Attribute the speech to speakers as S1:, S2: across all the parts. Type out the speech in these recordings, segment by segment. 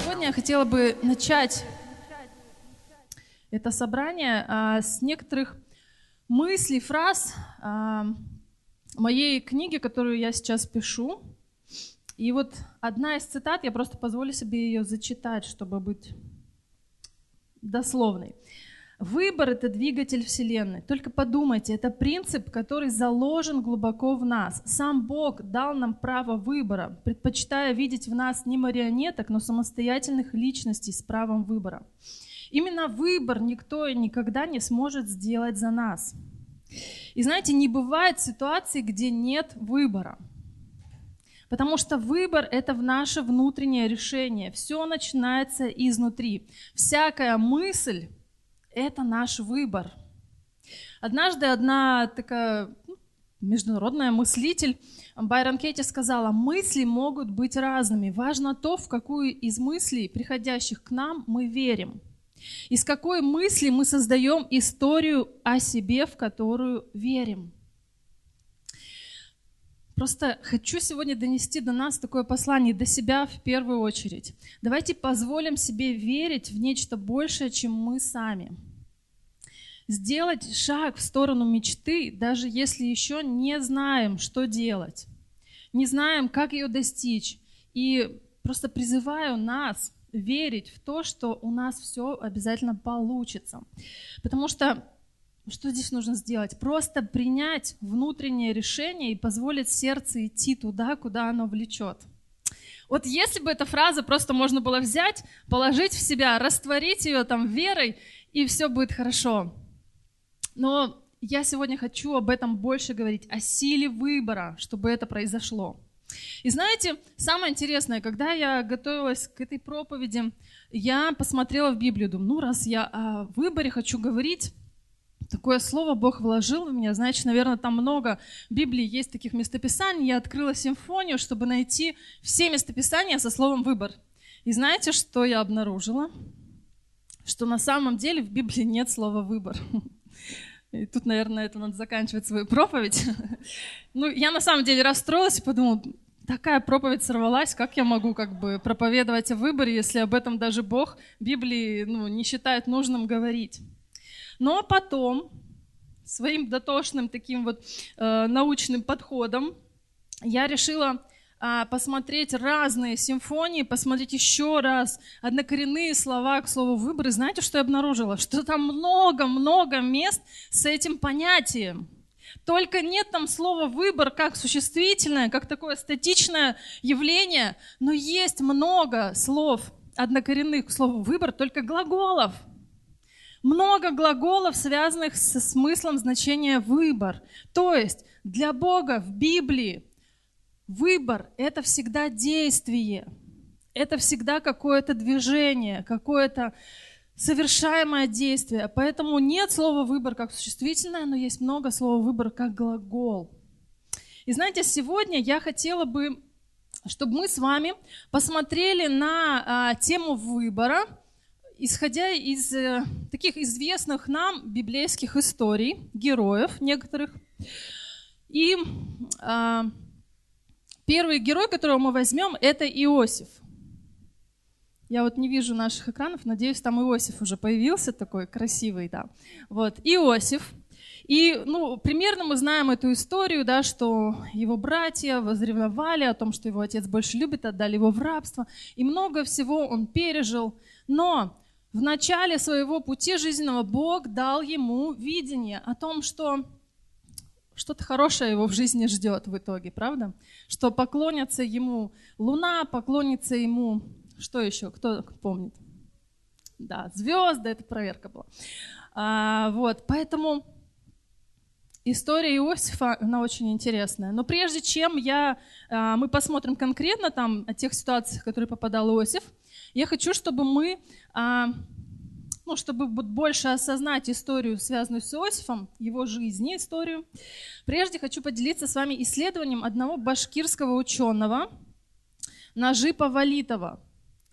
S1: Сегодня я хотела бы начать это собрание а, с некоторых мыслей, фраз а, моей книги, которую я сейчас пишу. И вот одна из цитат, я просто позволю себе ее зачитать, чтобы быть дословной. Выбор — это двигатель Вселенной. Только подумайте, это принцип, который заложен глубоко в нас. Сам Бог дал нам право выбора, предпочитая видеть в нас не марионеток, но самостоятельных личностей с правом выбора. Именно выбор никто и никогда не сможет сделать за нас. И знаете, не бывает ситуации, где нет выбора. Потому что выбор – это в наше внутреннее решение. Все начинается изнутри. Всякая мысль это наш выбор. Однажды одна такая ну, международная мыслитель Байрон Кетти сказала, мысли могут быть разными. Важно то, в какую из мыслей, приходящих к нам, мы верим. Из какой мысли мы создаем историю о себе, в которую верим. Просто хочу сегодня донести до нас такое послание, до себя в первую очередь. Давайте позволим себе верить в нечто большее, чем мы сами – сделать шаг в сторону мечты, даже если еще не знаем, что делать, не знаем, как ее достичь. И просто призываю нас верить в то, что у нас все обязательно получится. Потому что что здесь нужно сделать? Просто принять внутреннее решение и позволить сердцу идти туда, куда оно влечет. Вот если бы эта фраза просто можно было взять, положить в себя, растворить ее там верой, и все будет хорошо. Но я сегодня хочу об этом больше говорить, о силе выбора, чтобы это произошло. И знаете, самое интересное, когда я готовилась к этой проповеди, я посмотрела в Библию, думаю, ну раз я о выборе хочу говорить, такое слово Бог вложил в меня, значит, наверное, там много в Библии есть таких местописаний. Я открыла симфонию, чтобы найти все местописания со словом «выбор». И знаете, что я обнаружила? Что на самом деле в Библии нет слова «выбор». И тут, наверное, это надо заканчивать свою проповедь. Ну, я на самом деле расстроилась и подумала, такая проповедь сорвалась, как я могу как бы проповедовать о выборе, если об этом даже Бог Библии ну, не считает нужным говорить. Но потом своим дотошным таким вот э, научным подходом я решила а, посмотреть разные симфонии, посмотреть еще раз однокоренные слова к слову выбор. И знаете, что я обнаружила? Что там много-много мест с этим понятием. Только нет там слова выбор как существительное, как такое статичное явление, но есть много слов однокоренных к слову выбор, только глаголов. Много глаголов, связанных со смыслом значения выбор. То есть для Бога в Библии Выбор – это всегда действие, это всегда какое-то движение, какое-то совершаемое действие. Поэтому нет слова «выбор» как существительное, но есть много слова «выбор» как глагол. И знаете, сегодня я хотела бы, чтобы мы с вами посмотрели на а, тему выбора, исходя из э, таких известных нам библейских историй, героев некоторых. И а, Первый герой, которого мы возьмем, это Иосиф. Я вот не вижу наших экранов, надеюсь, там Иосиф уже появился такой красивый, да. Вот, Иосиф. И, ну, примерно мы знаем эту историю, да, что его братья возревновали о том, что его отец больше любит, отдали его в рабство, и много всего он пережил. Но в начале своего пути жизненного Бог дал ему видение о том, что что-то хорошее его в жизни ждет в итоге, правда? Что поклонятся ему луна, поклонится ему, что еще, кто помнит? Да, звезды, это проверка была. А, вот, поэтому история Иосифа, она очень интересная. Но прежде чем я, а, мы посмотрим конкретно там о тех ситуациях, в которые попадал Иосиф, я хочу, чтобы мы а, ну, чтобы больше осознать историю, связанную с Иосифом, его жизни, историю, прежде хочу поделиться с вами исследованием одного башкирского ученого Нажипа Валитова.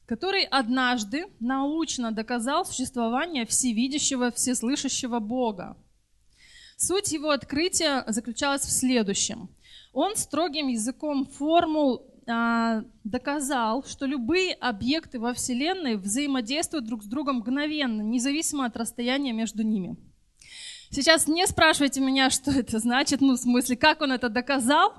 S1: который однажды научно доказал существование всевидящего, всеслышащего Бога. Суть его открытия заключалась в следующем. Он строгим языком формул доказал, что любые объекты во Вселенной взаимодействуют друг с другом мгновенно, независимо от расстояния между ними. Сейчас не спрашивайте меня, что это значит, ну, в смысле, как он это доказал,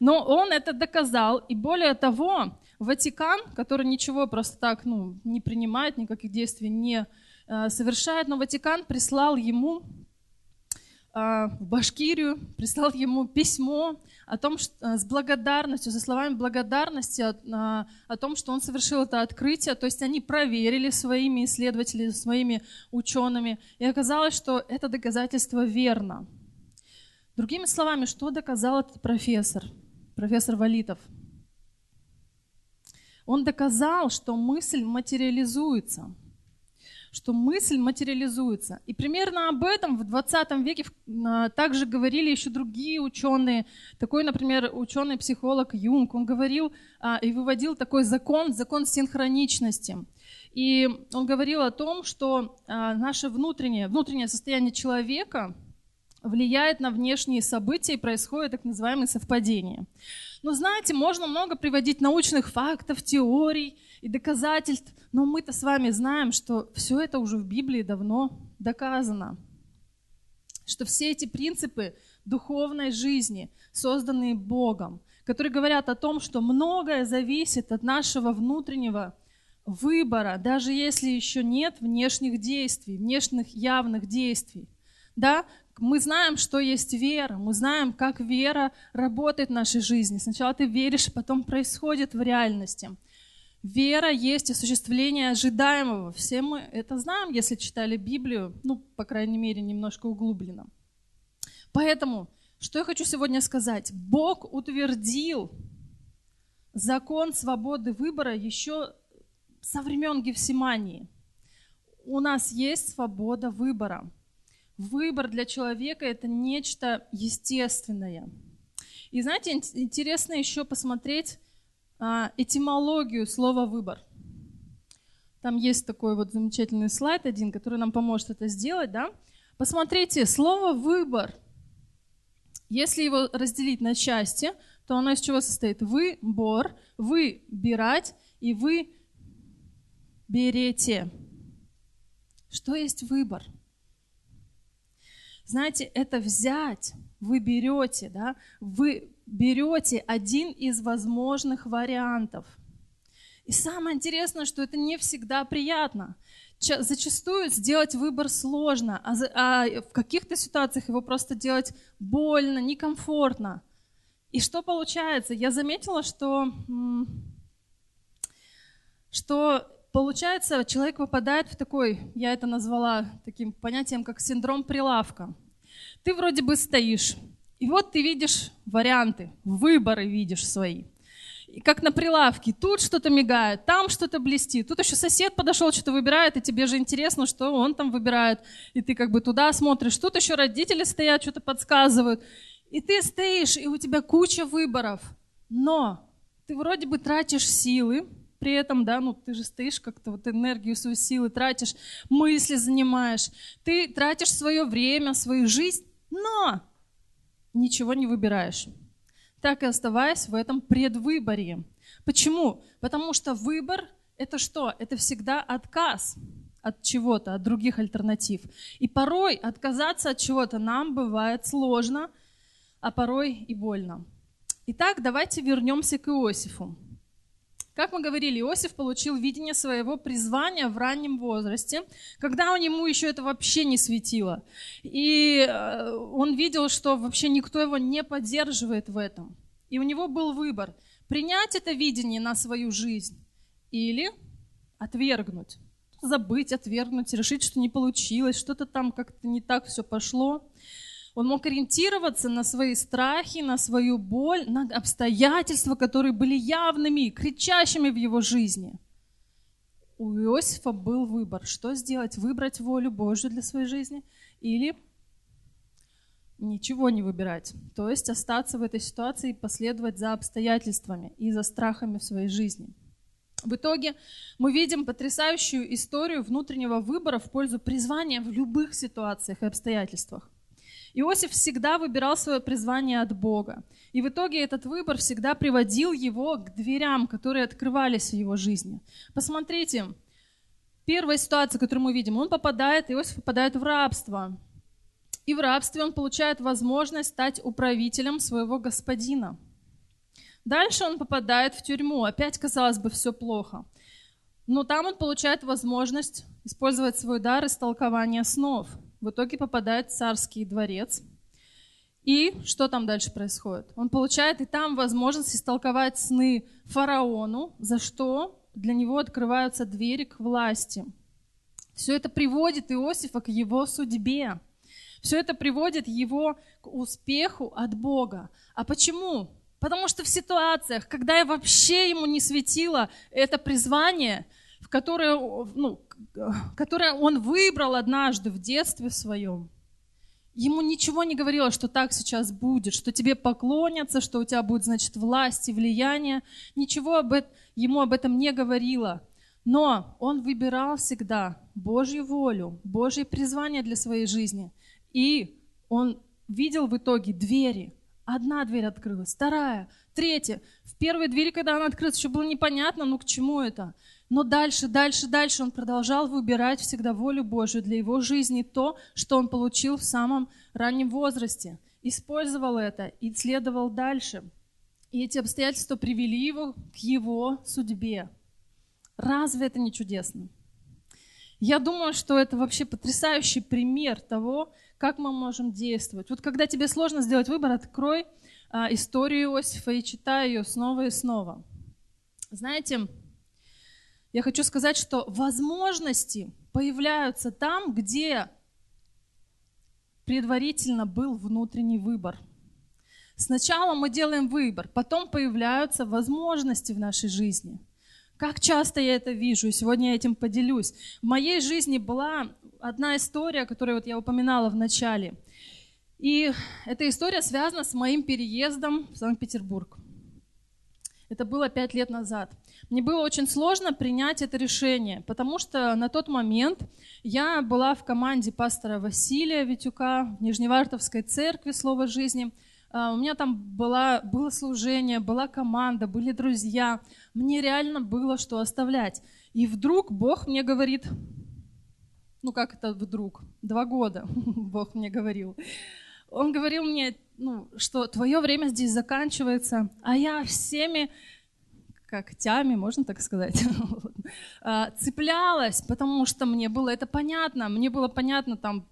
S1: но он это доказал, и более того, Ватикан, который ничего просто так ну, не принимает, никаких действий не э, совершает, но Ватикан прислал ему в Башкирию, прислал ему письмо о том, что, э, с благодарностью, со словами благодарности о, о, о том, что он совершил это открытие. То есть они проверили своими исследователями, своими учеными, и оказалось, что это доказательство верно. Другими словами, что доказал этот профессор, профессор Валитов? Он доказал, что мысль материализуется – что мысль материализуется. И примерно об этом в 20 веке а, также говорили еще другие ученые. Такой, например, ученый-психолог Юнг, он говорил а, и выводил такой закон, закон синхроничности. И он говорил о том, что а, наше внутреннее, внутреннее состояние человека влияет на внешние события и происходит так называемые совпадения. Но знаете, можно много приводить научных фактов, теорий и доказательств, но мы-то с вами знаем, что все это уже в Библии давно доказано. Что все эти принципы духовной жизни, созданные Богом, которые говорят о том, что многое зависит от нашего внутреннего выбора, даже если еще нет внешних действий, внешних явных действий. Да, мы знаем, что есть вера, мы знаем, как вера работает в нашей жизни. Сначала ты веришь, потом происходит в реальности. Вера есть осуществление ожидаемого. Все мы это знаем, если читали Библию, ну, по крайней мере, немножко углубленно. Поэтому, что я хочу сегодня сказать? Бог утвердил закон свободы выбора еще со времен Гефсимании. У нас есть свобода выбора. Выбор для человека – это нечто естественное. И знаете, интересно еще посмотреть а, этимологию слова «выбор». Там есть такой вот замечательный слайд один, который нам поможет это сделать. Да? Посмотрите, слово «выбор», если его разделить на части, то оно из чего состоит? Выбор, выбирать и вы берете. Что есть выбор? Знаете, это взять, вы берете, да, вы берете один из возможных вариантов. И самое интересное, что это не всегда приятно. Зачастую сделать выбор сложно, а, а в каких-то ситуациях его просто делать больно, некомфортно. И что получается? Я заметила, что, что получается, человек попадает в такой, я это назвала таким понятием, как синдром прилавка. Ты вроде бы стоишь, и вот ты видишь варианты, выборы видишь свои. И как на прилавке, тут что-то мигает, там что-то блестит, тут еще сосед подошел, что-то выбирает, и тебе же интересно, что он там выбирает, и ты как бы туда смотришь, тут еще родители стоят, что-то подсказывают, и ты стоишь, и у тебя куча выборов, но ты вроде бы тратишь силы, при этом, да, ну ты же стоишь как-то, вот энергию, свою силы тратишь, мысли занимаешь, ты тратишь свое время, свою жизнь, но ничего не выбираешь, так и оставаясь в этом предвыборе. Почему? Потому что выбор – это что? Это всегда отказ от чего-то, от других альтернатив. И порой отказаться от чего-то нам бывает сложно, а порой и больно. Итак, давайте вернемся к Иосифу. Как мы говорили, Иосиф получил видение своего призвания в раннем возрасте, когда у него еще это вообще не светило. И э, он видел, что вообще никто его не поддерживает в этом. И у него был выбор – принять это видение на свою жизнь или отвергнуть. Забыть, отвергнуть, решить, что не получилось, что-то там как-то не так все пошло. Он мог ориентироваться на свои страхи, на свою боль, на обстоятельства, которые были явными, кричащими в его жизни. У Иосифа был выбор, что сделать, выбрать волю Божью для своей жизни или ничего не выбирать. То есть остаться в этой ситуации и последовать за обстоятельствами и за страхами в своей жизни. В итоге мы видим потрясающую историю внутреннего выбора в пользу призвания в любых ситуациях и обстоятельствах. Иосиф всегда выбирал свое призвание от Бога. И в итоге этот выбор всегда приводил его к дверям, которые открывались в его жизни. Посмотрите, первая ситуация, которую мы видим, он попадает, Иосиф попадает в рабство. И в рабстве он получает возможность стать управителем своего господина. Дальше он попадает в тюрьму. Опять, казалось бы, все плохо. Но там он получает возможность использовать свой дар истолкования снов – в итоге попадает в царский дворец. И что там дальше происходит? Он получает и там возможность истолковать сны фараону, за что для него открываются двери к власти. Все это приводит Иосифа к его судьбе. Все это приводит его к успеху от Бога. А почему? Потому что в ситуациях, когда я вообще ему не светило это призвание, в которое, ну, которое он выбрал однажды в детстве своем, ему ничего не говорило, что так сейчас будет, что тебе поклонятся, что у тебя будет, значит, власть и влияние. Ничего об этом, ему об этом не говорило. Но он выбирал всегда Божью волю, Божье призвание для своей жизни. И он видел в итоге двери. Одна дверь открылась, вторая, третья. В первой двери, когда она открылась, еще было непонятно, ну к чему это. Но дальше, дальше, дальше он продолжал выбирать всегда волю Божию для его жизни, то, что он получил в самом раннем возрасте. Использовал это и следовал дальше. И эти обстоятельства привели его к его судьбе. Разве это не чудесно? Я думаю, что это вообще потрясающий пример того, как мы можем действовать. Вот когда тебе сложно сделать выбор, открой а, историю Иосифа и читай ее снова и снова. Знаете, я хочу сказать, что возможности появляются там, где предварительно был внутренний выбор. Сначала мы делаем выбор, потом появляются возможности в нашей жизни. Как часто я это вижу, и сегодня я этим поделюсь. В моей жизни была одна история, которую вот я упоминала в начале. И эта история связана с моим переездом в Санкт-Петербург. Это было пять лет назад. Мне было очень сложно принять это решение, потому что на тот момент я была в команде пастора Василия Витюка в Нижневартовской церкви Слово жизни. А, у меня там была, было служение, была команда, были друзья. Мне реально было что оставлять. И вдруг Бог мне говорит, ну как это вдруг, два года Бог мне говорил. Он говорил мне, ну, что твое время здесь заканчивается, а я всеми когтями, можно так сказать, а, цеплялась, потому что мне было это понятно, мне было понятно там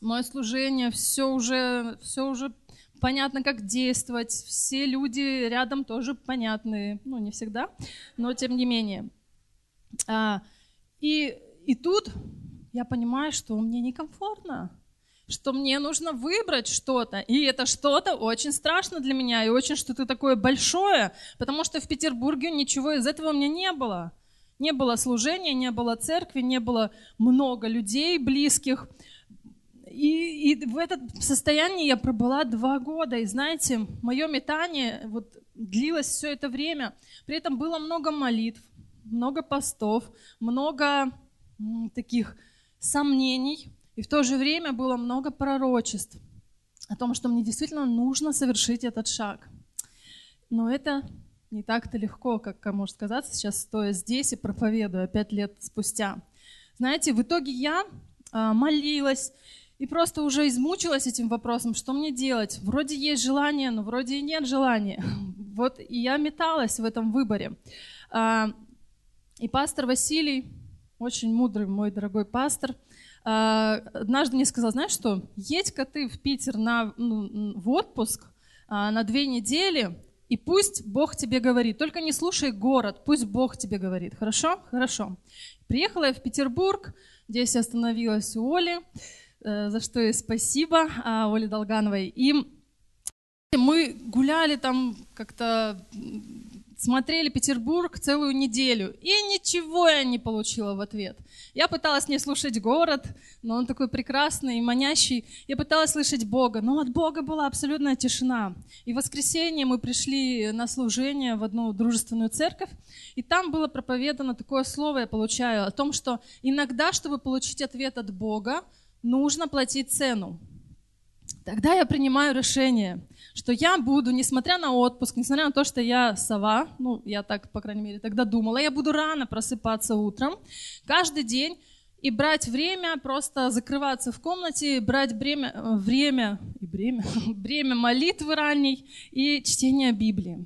S1: мое служение, все уже, все уже понятно, как действовать, все люди рядом тоже понятные, ну не всегда, но тем не менее. А, и, и тут я понимаю, что мне некомфортно, что мне нужно выбрать что-то. И это что-то очень страшно для меня и очень что-то такое большое, потому что в Петербурге ничего из этого у меня не было. Не было служения, не было церкви, не было много людей близких. И, и в этом состоянии я пробыла два года. И знаете, мое метание вот, длилось все это время. При этом было много молитв, много постов, много таких сомнений, и в то же время было много пророчеств о том, что мне действительно нужно совершить этот шаг. Но это не так-то легко, как может казаться сейчас, стоя здесь и проповедуя пять лет спустя. Знаете, в итоге я а, молилась и просто уже измучилась этим вопросом, что мне делать. Вроде есть желание, но вроде и нет желания. Вот и я металась в этом выборе. А, и пастор Василий, очень мудрый мой дорогой пастор, однажды мне сказал, знаешь что, едь-ка ты в Питер на, ну, в отпуск а, на две недели, и пусть Бог тебе говорит. Только не слушай город, пусть Бог тебе говорит. Хорошо? Хорошо. Приехала я в Петербург, здесь я остановилась у Оли, э, за что ей спасибо, а, Оле Долгановой. И мы гуляли там как-то смотрели Петербург целую неделю, и ничего я не получила в ответ. Я пыталась не слушать город, но он такой прекрасный и манящий. Я пыталась слышать Бога, но от Бога была абсолютная тишина. И в воскресенье мы пришли на служение в одну дружественную церковь, и там было проповедано такое слово, я получаю, о том, что иногда, чтобы получить ответ от Бога, нужно платить цену. Тогда я принимаю решение – что я буду, несмотря на отпуск, несмотря на то, что я сова, ну, я так, по крайней мере, тогда думала, я буду рано просыпаться утром, каждый день и брать время, просто закрываться в комнате, брать время, э, время, и время, время молитвы ранней и чтения Библии.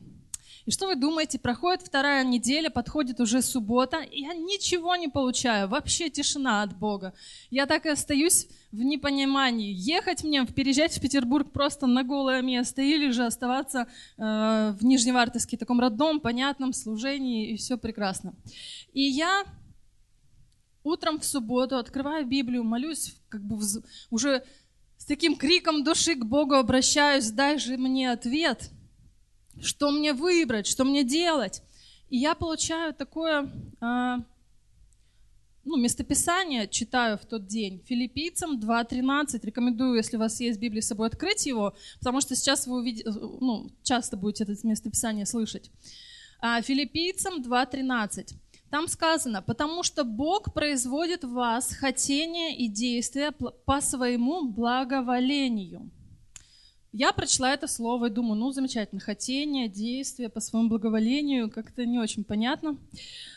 S1: И что вы думаете, проходит вторая неделя, подходит уже суббота, и я ничего не получаю, вообще тишина от Бога. Я так и остаюсь в непонимании, ехать мне, переезжать в Петербург просто на голое место, или же оставаться э, в Нижневартовске, таком родном, понятном служении, и все прекрасно. И я утром в субботу открываю Библию, молюсь, как бы уже с таким криком души к Богу обращаюсь, дай же мне ответ – что мне выбрать, что мне делать. И я получаю такое а, ну, местописание, читаю в тот день, филиппийцам 2.13. Рекомендую, если у вас есть Библия с собой, открыть его, потому что сейчас вы увидите, ну, часто будете это местописание слышать. А, филиппийцам 2.13. Там сказано, потому что Бог производит в вас хотение и действия по своему благоволению. Я прочла это слово и думаю, ну, замечательно, хотение, действие по своему благоволению, как-то не очень понятно.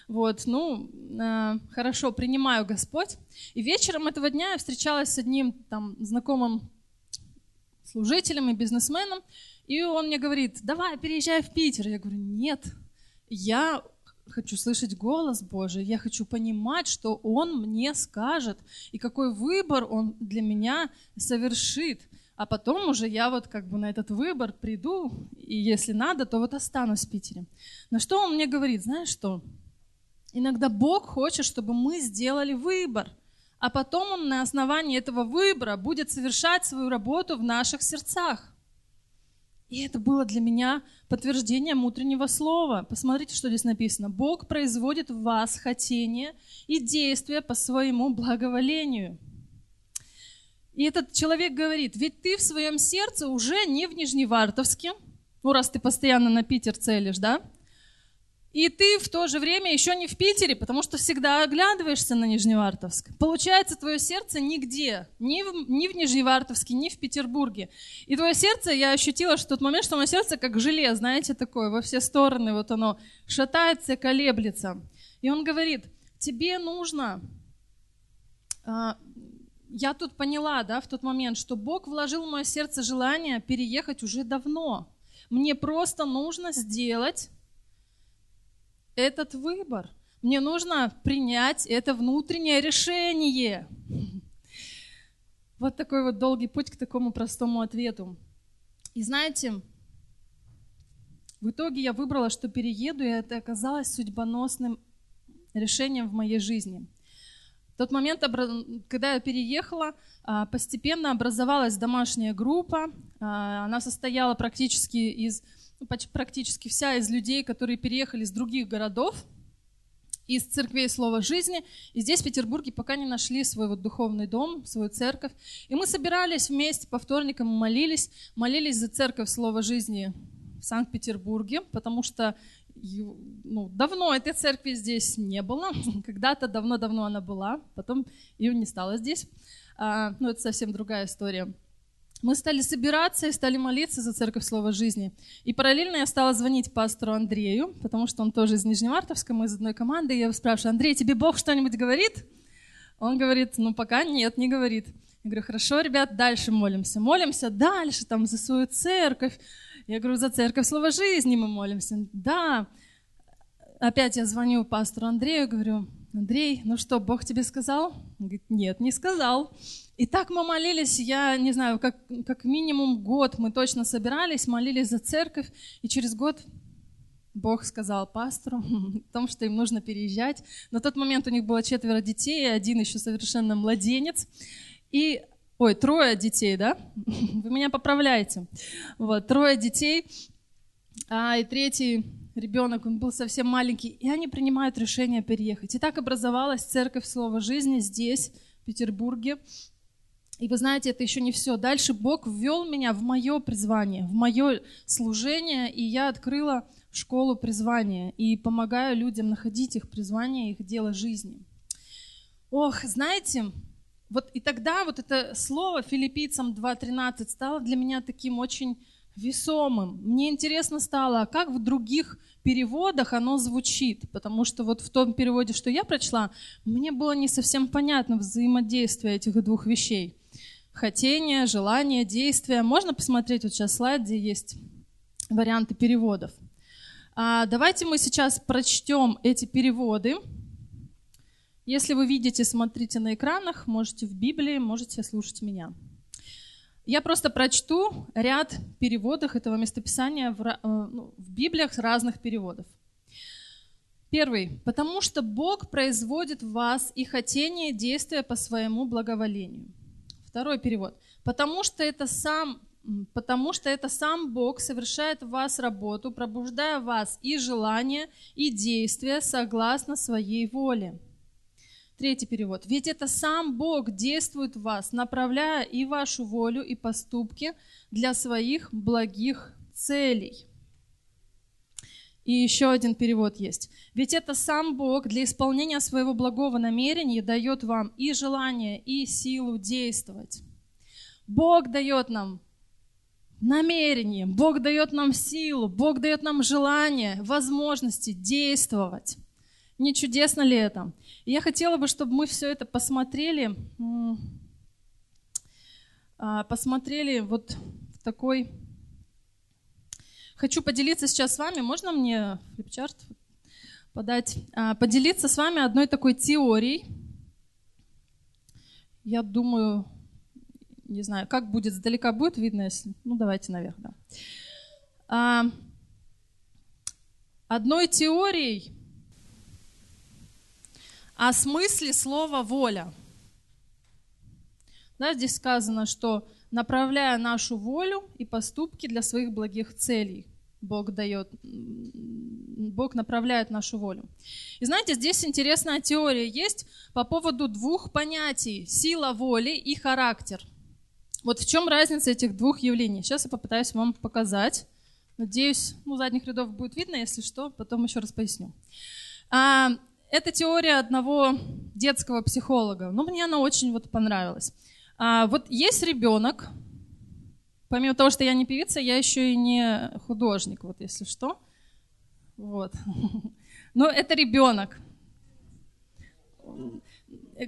S1: Вот, ну, э, хорошо, принимаю Господь. И вечером этого дня я встречалась с одним там знакомым служителем и бизнесменом, и он мне говорит, давай, переезжай в Питер. Я говорю, нет, я хочу слышать голос Божий, я хочу понимать, что Он мне скажет, и какой выбор Он для меня совершит. А потом уже я вот как бы на этот выбор приду, и если надо, то вот останусь в Питере. На что он мне говорит, знаешь что? Иногда Бог хочет, чтобы мы сделали выбор, а потом Он на основании этого выбора будет совершать свою работу в наших сердцах. И это было для меня подтверждением утреннего слова. Посмотрите, что здесь написано. Бог производит в вас хотение и действия по своему благоволению. И этот человек говорит, ведь ты в своем сердце уже не в Нижневартовске, ну раз ты постоянно на Питер целишь, да? И ты в то же время еще не в Питере, потому что всегда оглядываешься на Нижневартовск. Получается, твое сердце нигде, ни в, ни в Нижневартовске, ни в Петербурге. И твое сердце, я ощутила, что в тот момент, что мое сердце как желе, знаете, такое, во все стороны, вот оно шатается, колеблется. И он говорит, тебе нужно а, я тут поняла, да, в тот момент, что Бог вложил в мое сердце желание переехать уже давно. Мне просто нужно сделать этот выбор. Мне нужно принять это внутреннее решение. Вот такой вот долгий путь к такому простому ответу. И знаете, в итоге я выбрала, что перееду, и это оказалось судьбоносным решением в моей жизни. В тот момент, когда я переехала, а, постепенно образовалась домашняя группа. А, она состояла практически из, ну, практически вся из людей, которые переехали из других городов, из церквей Слова Жизни. И здесь, в Петербурге, пока не нашли свой вот духовный дом, свою церковь. И мы собирались вместе по вторникам, молились, молились за церковь Слова Жизни в Санкт-Петербурге, потому что ну, давно этой церкви здесь не было. Когда-то давно-давно она была, потом ее не стало здесь. А, ну, это совсем другая история. Мы стали собираться и стали молиться за Церковь Слова Жизни. И параллельно я стала звонить пастору Андрею, потому что он тоже из Нижневартовска, мы из одной команды. И я его спрашиваю, Андрей, тебе Бог что-нибудь говорит? Он говорит, ну пока нет, не говорит. Я говорю, хорошо, ребят, дальше молимся. Молимся дальше, там, за свою церковь, я говорю, за церковь Слова Жизни мы молимся. Да. Опять я звоню пастору Андрею, говорю, Андрей, ну что, Бог тебе сказал? Он говорит, нет, не сказал. И так мы молились, я не знаю, как, как минимум год мы точно собирались, молились за церковь, и через год Бог сказал пастору о том, что им нужно переезжать. На тот момент у них было четверо детей, один еще совершенно младенец. И Ой, трое детей, да? Вы меня поправляете. Вот, трое детей. А, и третий ребенок, он был совсем маленький, и они принимают решение переехать. И так образовалась церковь Слова Жизни здесь, в Петербурге. И вы знаете, это еще не все. Дальше Бог ввел меня в мое призвание, в мое служение, и я открыла школу призвания и помогаю людям находить их призвание, их дело жизни. Ох, знаете, вот и тогда вот это слово филиппийцам 2.13 стало для меня таким очень весомым. Мне интересно стало, а как в других переводах оно звучит, потому что вот в том переводе, что я прочла, мне было не совсем понятно взаимодействие этих двух вещей. Хотение, желание, действие. Можно посмотреть вот сейчас слайд, где есть варианты переводов. А давайте мы сейчас прочтем эти переводы. Если вы видите, смотрите на экранах, можете в Библии, можете слушать меня. Я просто прочту ряд переводов этого местописания в, э, ну, в Библиях разных переводов. Первый. Потому что Бог производит в вас и хотение, действия по своему благоволению. Второй перевод. Потому что это сам потому что это сам Бог совершает в вас работу, пробуждая в вас и желания, и действия согласно своей воле. Третий перевод. Ведь это сам Бог действует в вас, направляя и вашу волю, и поступки для своих благих целей. И еще один перевод есть. Ведь это сам Бог для исполнения своего благого намерения дает вам и желание, и силу действовать. Бог дает нам намерение, Бог дает нам силу, Бог дает нам желание, возможности действовать. Не чудесно ли это? Я хотела бы, чтобы мы все это посмотрели, а, посмотрели вот в такой... Хочу поделиться сейчас с вами, можно мне флипчарт подать? А, поделиться с вами одной такой теорией. Я думаю, не знаю, как будет, сдалека будет видно, если... Ну, давайте наверх, да. А, одной теорией о смысле слова «воля». Да, здесь сказано, что направляя нашу волю и поступки для своих благих целей, Бог дает, Бог направляет нашу волю. И знаете, здесь интересная теория есть по поводу двух понятий – сила воли и характер – вот в чем разница этих двух явлений? Сейчас я попытаюсь вам показать. Надеюсь, ну, задних рядов будет видно, если что, потом еще раз поясню. Это теория одного детского психолога. Ну, мне она очень вот понравилась. А, вот есть ребенок, помимо того, что я не певица, я еще и не художник, вот если что. Вот. Но это ребенок.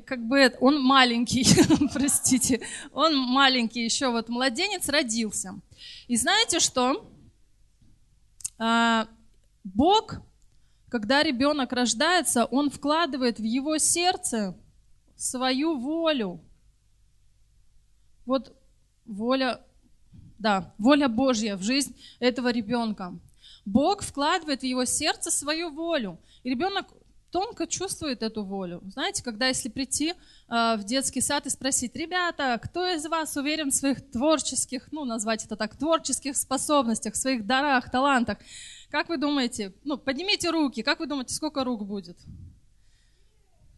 S1: Как бы он маленький, простите, он маленький еще, вот младенец родился. И знаете что? А, Бог, когда ребенок рождается, он вкладывает в его сердце свою волю. Вот воля, да, воля Божья в жизнь этого ребенка. Бог вкладывает в его сердце свою волю. И ребенок тонко чувствует эту волю. Знаете, когда если прийти э, в детский сад и спросить, ребята, кто из вас уверен в своих творческих, ну, назвать это так, творческих способностях, своих дарах, талантах, как вы думаете, ну, поднимите руки, как вы думаете, сколько рук будет?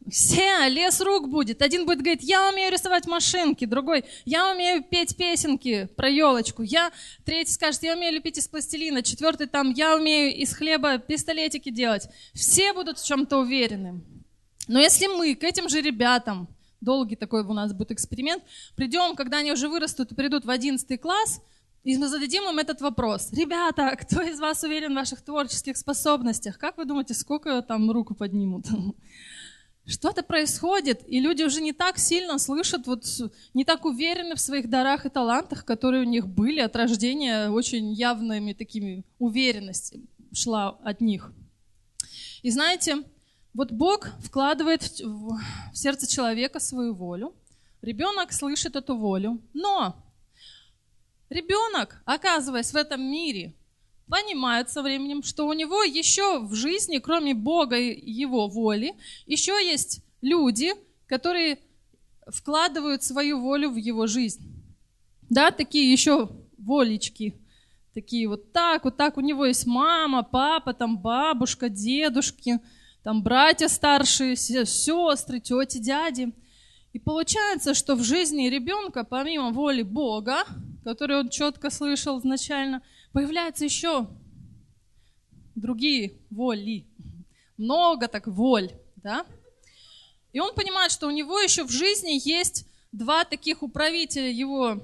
S1: Все, лес рук будет. Один будет говорить, я умею рисовать машинки, другой, я умею петь песенки про елочку, я, третий скажет, я умею лепить из пластилина, четвертый там, я умею из хлеба пистолетики делать. Все будут в чем-то уверены. Но если мы к этим же ребятам, долгий такой у нас будет эксперимент, придем, когда они уже вырастут и придут в 11 класс, и мы зададим им этот вопрос. Ребята, кто из вас уверен в ваших творческих способностях? Как вы думаете, сколько там руку поднимут? что-то происходит, и люди уже не так сильно слышат, вот не так уверены в своих дарах и талантах, которые у них были от рождения, очень явными такими уверенность шла от них. И знаете, вот Бог вкладывает в сердце человека свою волю, ребенок слышит эту волю, но ребенок, оказываясь в этом мире, понимает со временем, что у него еще в жизни, кроме Бога и его воли, еще есть люди, которые вкладывают свою волю в его жизнь. Да, такие еще волечки, такие вот так, вот так. У него есть мама, папа, там бабушка, дедушки, там братья старшие, сестры, тети, дяди. И получается, что в жизни ребенка, помимо воли Бога, которую он четко слышал изначально, появляются еще другие воли. Много так воль, да? И он понимает, что у него еще в жизни есть два таких управителя его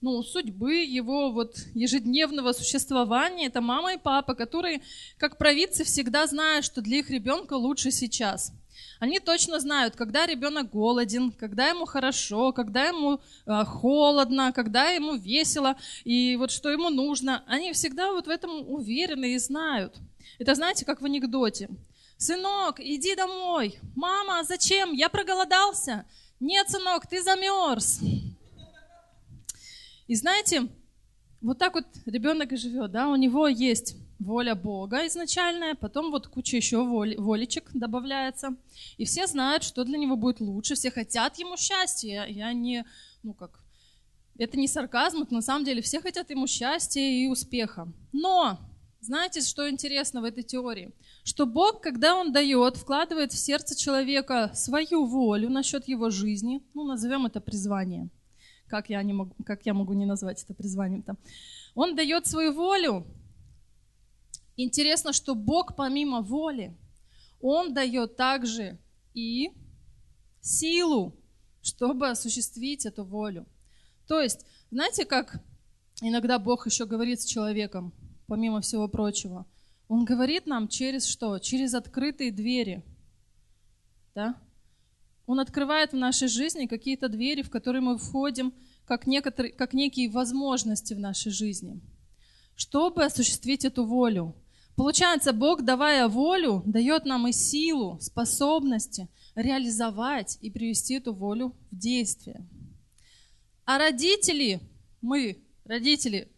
S1: ну, судьбы, его вот ежедневного существования. Это мама и папа, которые, как провидцы, всегда знают, что для их ребенка лучше сейчас. Они точно знают, когда ребенок голоден, когда ему хорошо, когда ему э, холодно, когда ему весело, и вот что ему нужно. Они всегда вот в этом уверены и знают. Это знаете, как в анекдоте. «Сынок, иди домой!» «Мама, зачем? Я проголодался!» «Нет, сынок, ты замерз!» И знаете, вот так вот ребенок и живет, да, у него есть воля Бога изначальная, потом вот куча еще воли, волечек добавляется. И все знают, что для него будет лучше, все хотят ему счастья. Я не, ну как, это не сарказм, это на самом деле все хотят ему счастья и успеха. Но, знаете, что интересно в этой теории? Что Бог, когда Он дает, вкладывает в сердце человека свою волю насчет его жизни, ну, назовем это призвание – как я, не могу, как я могу не назвать это призванием-то? Он дает свою волю. Интересно, что Бог помимо воли, Он дает также и силу, чтобы осуществить эту волю. То есть, знаете, как иногда Бог еще говорит с человеком, помимо всего прочего? Он говорит нам через что? Через открытые двери. Да? Он открывает в нашей жизни какие-то двери, в которые мы входим, как, некоторые, как некие возможности в нашей жизни, чтобы осуществить эту волю. Получается, Бог, давая волю, дает нам и силу, способности реализовать и привести эту волю в действие. А родители, мы, родители,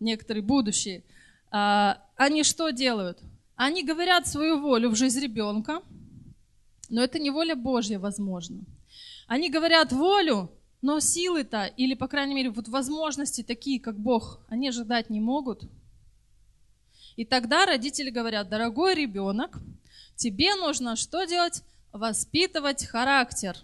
S1: некоторые будущие, а, они что делают? Они говорят свою волю в жизнь ребенка, но это не воля Божья, возможно. Они говорят волю, но силы-то, или, по крайней мере, вот возможности такие, как Бог, они же дать не могут. И тогда родители говорят, дорогой ребенок, тебе нужно что делать? Воспитывать характер.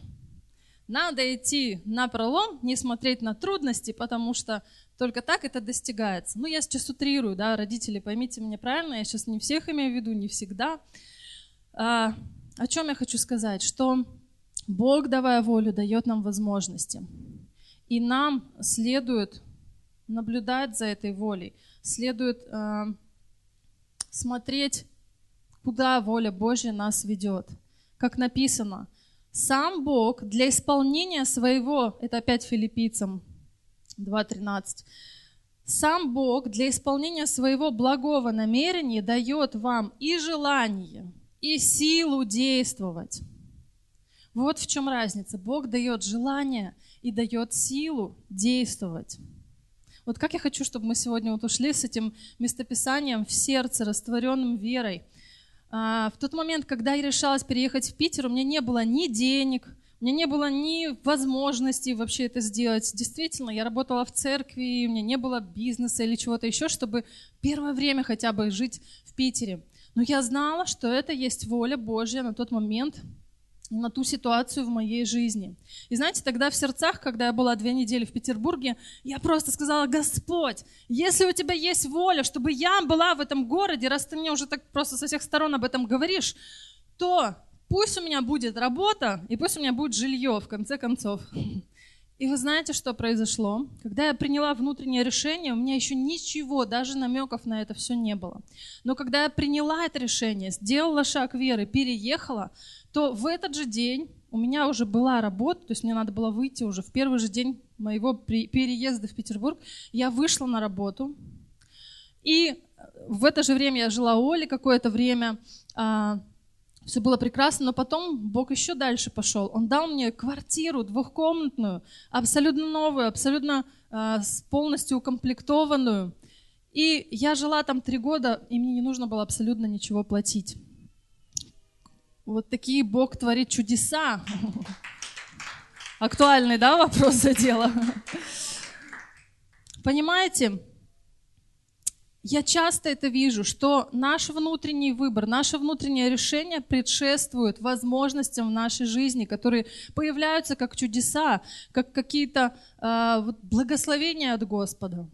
S1: Надо идти на пролом, не смотреть на трудности, потому что только так это достигается. Ну, я сейчас утрирую, да, родители, поймите меня правильно, я сейчас не всех имею в виду, не всегда. А, о чем я хочу сказать? Что Бог, давая волю, дает нам возможности. И нам следует наблюдать за этой волей, следует э, смотреть, куда воля Божья нас ведет. Как написано, сам Бог для исполнения своего, это опять филиппийцам 2.13, сам Бог для исполнения своего благого намерения дает вам и желание, и силу действовать. Вот в чем разница. Бог дает желание и дает силу действовать. Вот как я хочу, чтобы мы сегодня вот ушли с этим местописанием в сердце, растворенным верой. А, в тот момент, когда я решалась переехать в Питер, у меня не было ни денег, у меня не было ни возможности вообще это сделать. Действительно, я работала в церкви, у меня не было бизнеса или чего-то еще, чтобы первое время хотя бы жить в Питере. Но я знала, что это есть воля Божья на тот момент, на ту ситуацию в моей жизни. И знаете, тогда в сердцах, когда я была две недели в Петербурге, я просто сказала, Господь, если у тебя есть воля, чтобы я была в этом городе, раз ты мне уже так просто со всех сторон об этом говоришь, то пусть у меня будет работа, и пусть у меня будет жилье, в конце концов. И вы знаете, что произошло? Когда я приняла внутреннее решение, у меня еще ничего, даже намеков на это все не было. Но когда я приняла это решение, сделала шаг веры, переехала, то в этот же день у меня уже была работа, то есть мне надо было выйти уже в первый же день моего переезда в Петербург. Я вышла на работу, и в это же время я жила у Оли какое-то время, а, все было прекрасно, но потом Бог еще дальше пошел. Он дал мне квартиру двухкомнатную, абсолютно новую, абсолютно э, полностью укомплектованную. И я жила там три года, и мне не нужно было абсолютно ничего платить. Вот такие Бог творит чудеса. Актуальный, да, вопрос за дело? Понимаете? я часто это вижу, что наш внутренний выбор, наше внутреннее решение предшествует возможностям в нашей жизни, которые появляются как чудеса, как какие-то э, благословения от Господа.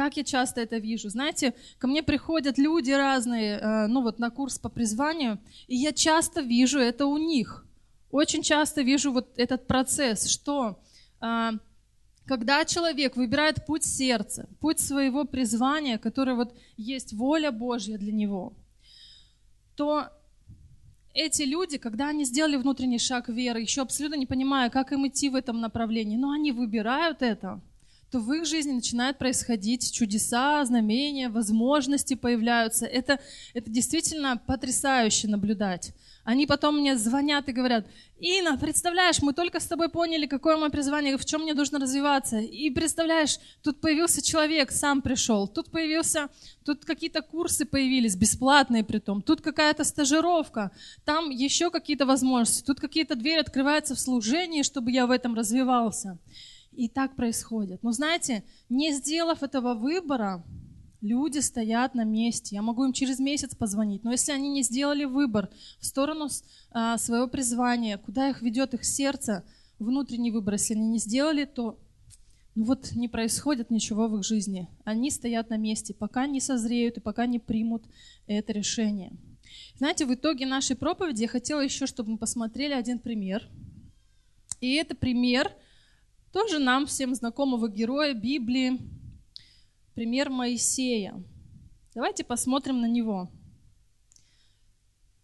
S1: Как я часто это вижу. Знаете, ко мне приходят люди разные, э, ну вот на курс по призванию, и я часто вижу это у них. Очень часто вижу вот этот процесс, что э, когда человек выбирает путь сердца, путь своего призвания, который вот есть воля Божья для него, то эти люди, когда они сделали внутренний шаг веры, еще абсолютно не понимая, как им идти в этом направлении, но они выбирают это, то в их жизни начинают происходить чудеса, знамения, возможности появляются. Это, это действительно потрясающе наблюдать. Они потом мне звонят и говорят, Инна, представляешь, мы только с тобой поняли, какое мое призвание, в чем мне нужно развиваться. И представляешь, тут появился человек, сам пришел, тут появился, тут какие-то курсы появились, бесплатные при том, тут какая-то стажировка, там еще какие-то возможности, тут какие-то двери открываются в служении, чтобы я в этом развивался. И так происходит. Но знаете, не сделав этого выбора, Люди стоят на месте. Я могу им через месяц позвонить. Но если они не сделали выбор в сторону а, своего призвания, куда их ведет их сердце, внутренний выбор, если они не сделали, то ну вот не происходит ничего в их жизни. Они стоят на месте, пока не созреют и пока не примут это решение. Знаете, в итоге нашей проповеди я хотела еще, чтобы мы посмотрели один пример. И это пример тоже нам всем знакомого героя Библии, пример Моисея. Давайте посмотрим на него.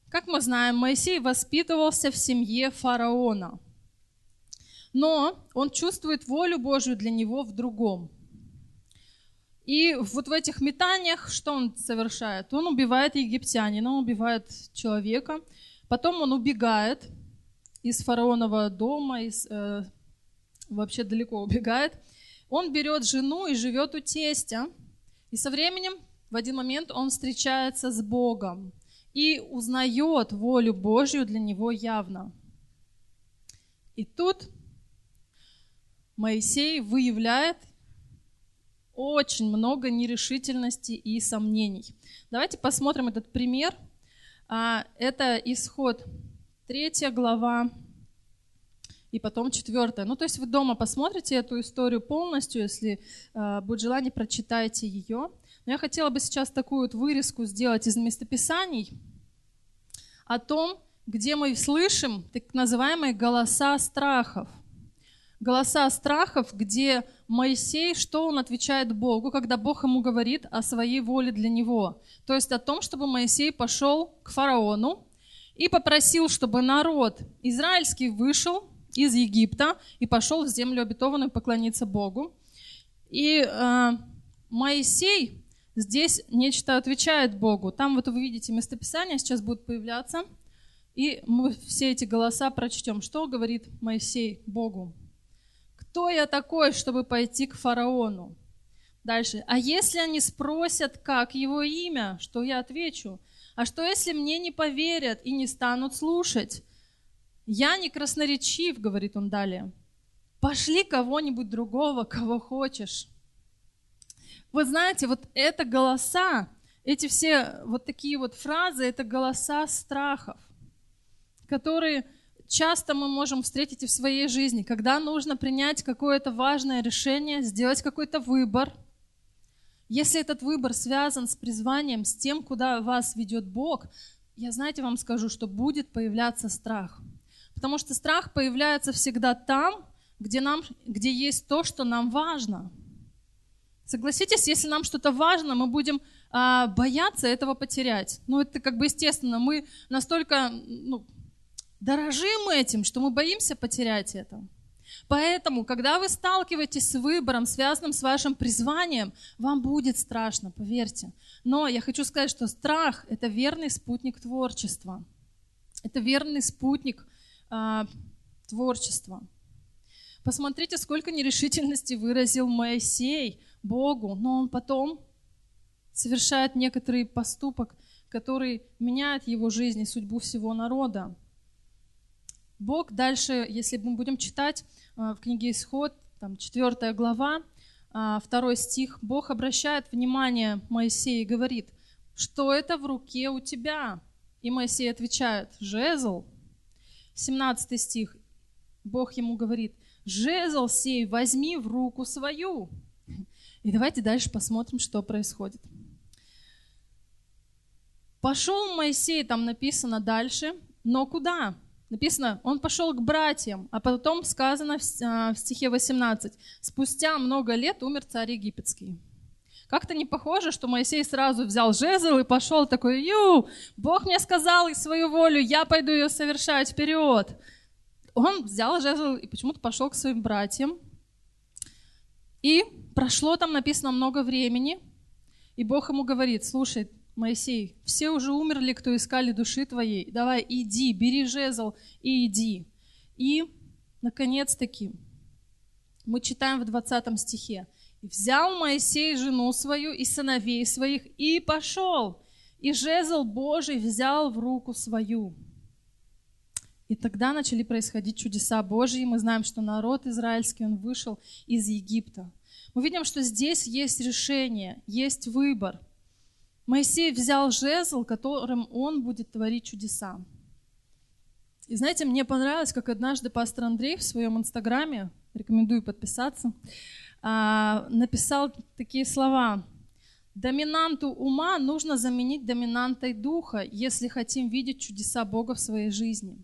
S1: Как мы знаем, Моисей воспитывался в семье фараона. Но он чувствует волю Божью для него в другом. И вот в этих метаниях что он совершает? Он убивает египтянина, он убивает человека, потом он убегает из фараонова дома, из, э, вообще далеко убегает, он берет жену и живет у тестя. И со временем, в один момент, он встречается с Богом и узнает волю Божью для него явно. И тут Моисей выявляет очень много нерешительности и сомнений. Давайте посмотрим этот пример. А, это исход 3 глава, и потом четвертое. Ну, то есть вы дома посмотрите эту историю полностью, если э, будет желание, прочитайте ее. Но я хотела бы сейчас такую вот вырезку сделать из местописаний о том, где мы слышим так называемые голоса страхов. Голоса страхов, где Моисей, что он отвечает Богу, когда Бог ему говорит о своей воле для него. То есть о том, чтобы Моисей пошел к фараону и попросил, чтобы народ израильский вышел из Египта и пошел в землю обетованную поклониться Богу. И э, Моисей здесь нечто отвечает Богу. Там вот вы видите местописание, сейчас будут появляться. И мы все эти голоса прочтем. Что говорит Моисей Богу? Кто я такой, чтобы пойти к фараону? Дальше. А если они спросят, как его имя, что я отвечу? А что если мне не поверят и не станут слушать? Я не красноречив, говорит он далее. Пошли кого-нибудь другого, кого хочешь. Вы знаете, вот это голоса, эти все вот такие вот фразы, это голоса страхов, которые часто мы можем встретить и в своей жизни, когда нужно принять какое-то важное решение, сделать какой-то выбор. Если этот выбор связан с призванием, с тем, куда вас ведет Бог, я, знаете, вам скажу, что будет появляться страх – Потому что страх появляется всегда там, где, нам, где есть то, что нам важно. Согласитесь, если нам что-то важно, мы будем а, бояться этого потерять. Ну, это как бы естественно. Мы настолько ну, дорожим этим, что мы боимся потерять это. Поэтому, когда вы сталкиваетесь с выбором, связанным с вашим призванием, вам будет страшно, поверьте. Но я хочу сказать, что страх – это верный спутник творчества. Это верный спутник а, творчества. Посмотрите, сколько нерешительности выразил Моисей Богу, но он потом совершает некоторый поступок, который меняет его жизнь и судьбу всего народа. Бог дальше, если мы будем читать а, в книге Исход, там 4 глава, а, второй стих, Бог обращает внимание Моисея и говорит, что это в руке у тебя? И Моисей отвечает, жезл. 17 стих, Бог ему говорит, жезл сей возьми в руку свою. И давайте дальше посмотрим, что происходит. Пошел Моисей, там написано дальше, но куда? Написано, он пошел к братьям, а потом сказано в а, стихе 18, спустя много лет умер царь египетский. Как-то не похоже, что Моисей сразу взял жезл и пошел такой, ю, Бог мне сказал и свою волю, я пойду ее совершать вперед. Он взял жезл и почему-то пошел к своим братьям. И прошло там написано много времени, и Бог ему говорит, слушай, Моисей, все уже умерли, кто искали души твоей. Давай, иди, бери жезл и иди. И, наконец-таки, мы читаем в 20 стихе. «И взял Моисей жену свою и сыновей своих, и пошел, и жезл Божий взял в руку свою». И тогда начали происходить чудеса Божьи. Мы знаем, что народ израильский, он вышел из Египта. Мы видим, что здесь есть решение, есть выбор – Моисей взял жезл, которым он будет творить чудеса. И знаете, мне понравилось, как однажды пастор Андрей в своем инстаграме, рекомендую подписаться, написал такие слова. Доминанту ума нужно заменить доминантой духа, если хотим видеть чудеса Бога в своей жизни.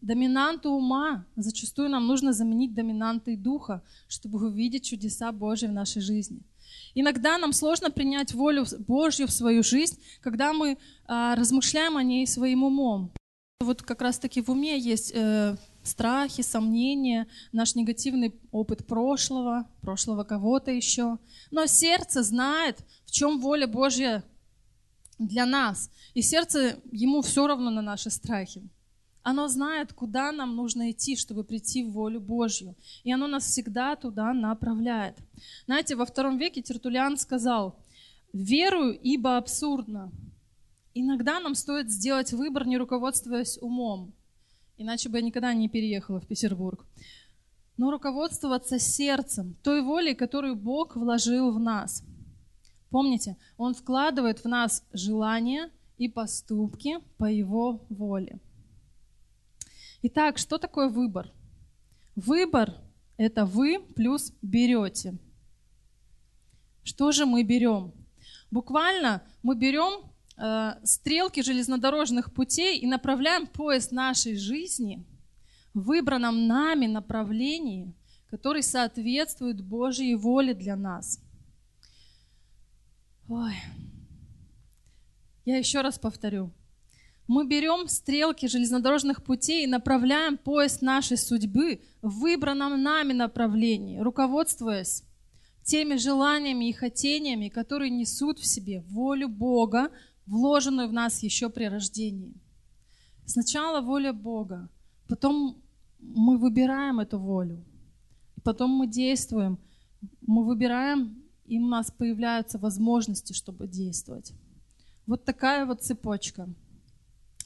S1: Доминанту ума зачастую нам нужно заменить доминантой духа, чтобы увидеть чудеса Божьи в нашей жизни – Иногда нам сложно принять волю Божью в свою жизнь, когда мы а, размышляем о ней своим умом. Вот как раз-таки в уме есть э, страхи, сомнения, наш негативный опыт прошлого, прошлого кого-то еще. Но сердце знает, в чем воля Божья для нас. И сердце, ему все равно на наши страхи. Оно знает, куда нам нужно идти, чтобы прийти в волю Божью. И оно нас всегда туда направляет. Знаете, во втором веке Тертулян сказал, «Верую, ибо абсурдно». Иногда нам стоит сделать выбор, не руководствуясь умом. Иначе бы я никогда не переехала в Петербург. Но руководствоваться сердцем, той волей, которую Бог вложил в нас. Помните, Он вкладывает в нас желания и поступки по Его воле. Итак, что такое выбор? Выбор – это вы плюс берете. Что же мы берем? Буквально мы берем стрелки железнодорожных путей и направляем поезд нашей жизни в выбранном нами направлении, который соответствует Божьей воле для нас. Ой. Я еще раз повторю. Мы берем стрелки железнодорожных путей и направляем поезд нашей судьбы в выбранном нами направлении, руководствуясь теми желаниями и хотениями, которые несут в себе волю Бога, вложенную в нас еще при рождении. Сначала воля Бога, потом мы выбираем эту волю, потом мы действуем, мы выбираем, и у нас появляются возможности, чтобы действовать. Вот такая вот цепочка –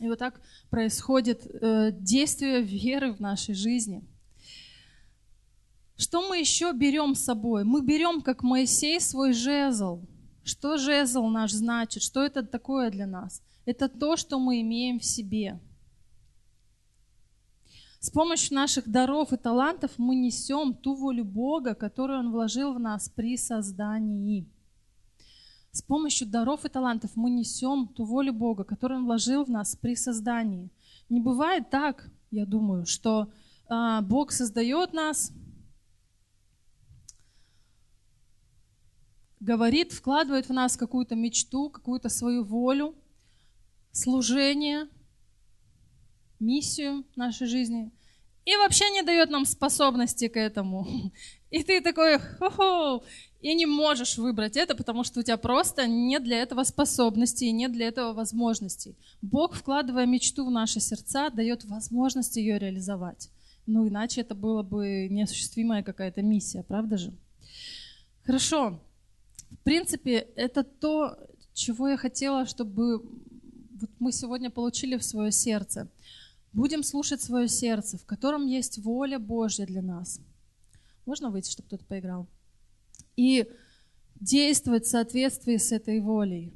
S1: и вот так происходит э, действие веры в нашей жизни. Что мы еще берем с собой? Мы берем, как Моисей, свой жезл. Что жезл наш значит? Что это такое для нас? Это то, что мы имеем в себе. С помощью наших даров и талантов мы несем ту волю Бога, которую Он вложил в нас при создании. С помощью даров и талантов мы несем ту волю Бога, которую Он вложил в нас при создании. Не бывает так, я думаю, что а, Бог создает нас, говорит, вкладывает в нас какую-то мечту, какую-то свою волю, служение, миссию нашей жизни, и вообще не дает нам способности к этому. И ты такой, хо-хо, и не можешь выбрать это, потому что у тебя просто нет для этого способностей, нет для этого возможностей. Бог, вкладывая мечту в наши сердца, дает возможность ее реализовать. Ну, иначе это было бы неосуществимая какая-то миссия, правда же? Хорошо. В принципе, это то, чего я хотела, чтобы вот мы сегодня получили в свое сердце. Будем слушать свое сердце, в котором есть воля Божья для нас. Можно выйти, чтобы кто-то поиграл? и действовать в соответствии с этой волей.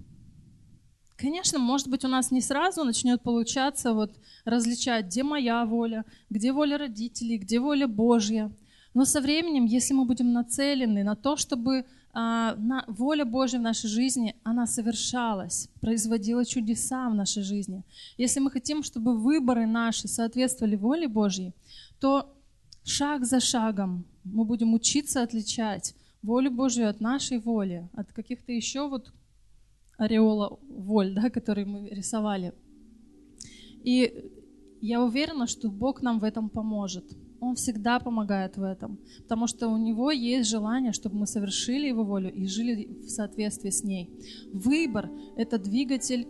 S1: Конечно, может быть, у нас не сразу начнет получаться вот различать, где моя воля, где воля родителей, где воля Божья. Но со временем, если мы будем нацелены на то, чтобы воля Божья в нашей жизни, она совершалась, производила чудеса в нашей жизни. Если мы хотим, чтобы выборы наши соответствовали воле Божьей, то шаг за шагом мы будем учиться отличать волю Божью от нашей воли, от каких-то еще вот ореола воль, да, которые мы рисовали. И я уверена, что Бог нам в этом поможет. Он всегда помогает в этом, потому что у Него есть желание, чтобы мы совершили Его волю и жили в соответствии с ней. Выбор — это двигатель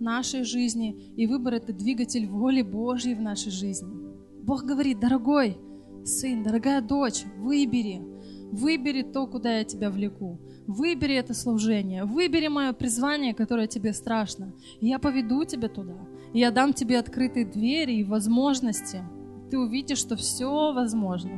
S1: нашей жизни, и выбор — это двигатель воли Божьей в нашей жизни. Бог говорит, дорогой сын, дорогая дочь, выбери, выбери то, куда я тебя влеку. Выбери это служение, выбери мое призвание, которое тебе страшно. И я поведу тебя туда. я дам тебе открытые двери и возможности. Ты увидишь, что все возможно.